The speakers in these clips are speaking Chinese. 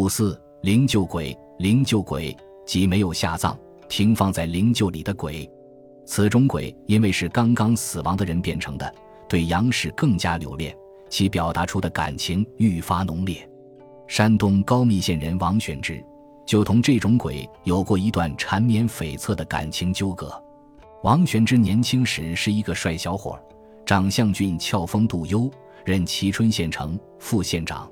五四灵柩鬼，灵柩鬼即没有下葬，停放在灵柩里的鬼。此种鬼因为是刚刚死亡的人变成的，对杨氏更加留恋，其表达出的感情愈发浓烈。山东高密县人王玄之就同这种鬼有过一段缠绵悱恻的感情纠葛。王玄之年轻时是一个帅小伙，长相俊俏，风度优，任蕲春县城副县长。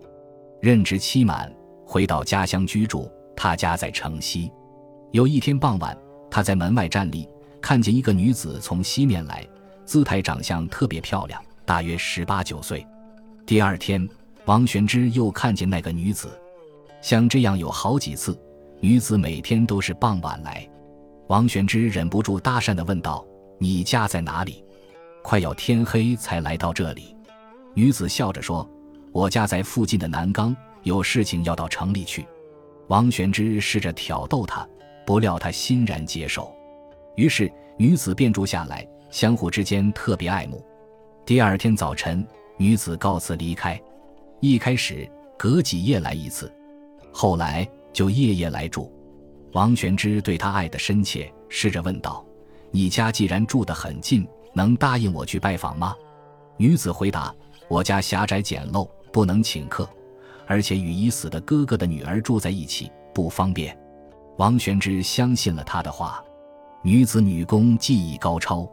任职期满，回到家乡居住。他家在城西。有一天傍晚，他在门外站立。看见一个女子从西面来，姿态长相特别漂亮，大约十八九岁。第二天，王玄之又看见那个女子，像这样有好几次。女子每天都是傍晚来，王玄之忍不住搭讪的问道：“你家在哪里？快要天黑才来到这里。”女子笑着说：“我家在附近的南岗，有事情要到城里去。”王玄之试着挑逗她，不料她欣然接受。于是女子便住下来，相互之间特别爱慕。第二天早晨，女子告辞离开。一开始隔几夜来一次，后来就夜夜来住。王玄之对她爱得深切，试着问道：“你家既然住得很近，能答应我去拜访吗？”女子回答：“我家狭窄简陋，不能请客，而且与已死的哥哥的女儿住在一起，不方便。”王玄之相信了他的话。女子女工技艺高超，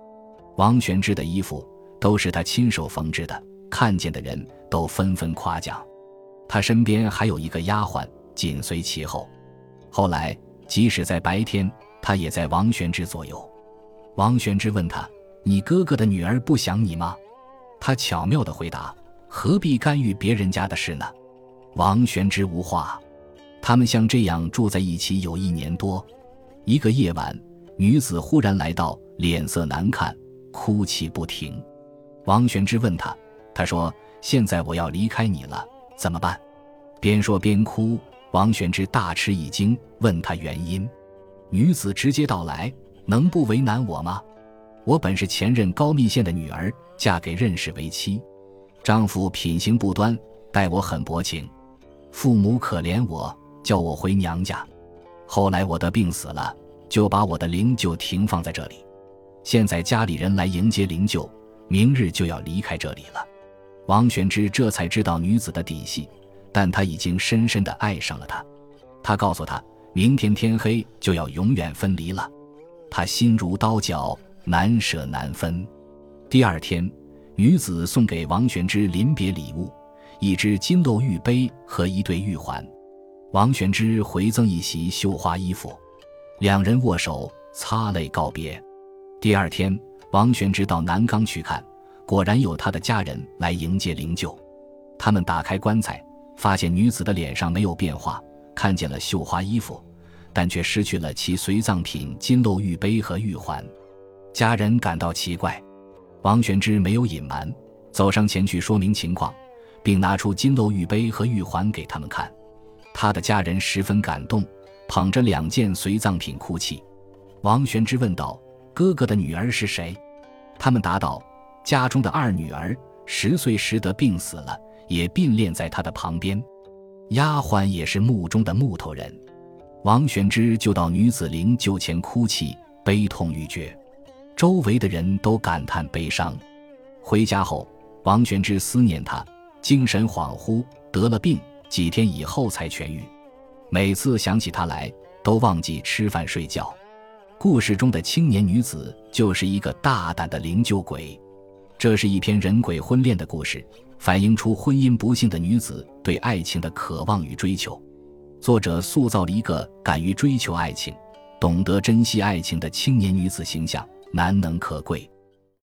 王玄之的衣服都是他亲手缝制的，看见的人都纷纷夸奖。他身边还有一个丫鬟紧随其后。后来，即使在白天，他也在王玄之左右。王玄之问他：“你哥哥的女儿不想你吗？”他巧妙地回答：“何必干预别人家的事呢？”王玄之无话。他们像这样住在一起有一年多。一个夜晚。女子忽然来到，脸色难看，哭泣不停。王玄之问她，她说：“现在我要离开你了，怎么办？”边说边哭。王玄之大吃一惊，问他原因。女子直接道来：“能不为难我吗？我本是前任高密县的女儿，嫁给任氏为妻，丈夫品行不端，待我很薄情，父母可怜我，叫我回娘家。后来我的病死了。”就把我的灵柩停放在这里，现在家里人来迎接灵柩，明日就要离开这里了。王玄之这才知道女子的底细，但他已经深深的爱上了她。他告诉她，明天天黑就要永远分离了，他心如刀绞，难舍难分。第二天，女子送给王玄之临别礼物，一只金镂玉杯和一对玉环，王玄之回赠一袭绣花衣服。两人握手，擦泪告别。第二天，王玄之到南岗去看，果然有他的家人来迎接灵柩。他们打开棺材，发现女子的脸上没有变化，看见了绣花衣服，但却失去了其随葬品金镂玉杯和玉环。家人感到奇怪，王玄之没有隐瞒，走上前去说明情况，并拿出金镂玉杯和玉环给他们看。他的家人十分感动。捧着两件随葬品哭泣，王玄之问道：“哥哥的女儿是谁？”他们答道：“家中的二女儿，十岁时得病死了，也并列在他的旁边。丫鬟也是墓中的木头人。”王玄之就到女子灵柩前哭泣，悲痛欲绝，周围的人都感叹悲伤。回家后，王玄之思念她，精神恍惚，得了病，几天以后才痊愈。每次想起他来，都忘记吃饭睡觉。故事中的青年女子就是一个大胆的灵柩鬼。这是一篇人鬼婚恋的故事，反映出婚姻不幸的女子对爱情的渴望与追求。作者塑造了一个敢于追求爱情、懂得珍惜爱情的青年女子形象，难能可贵。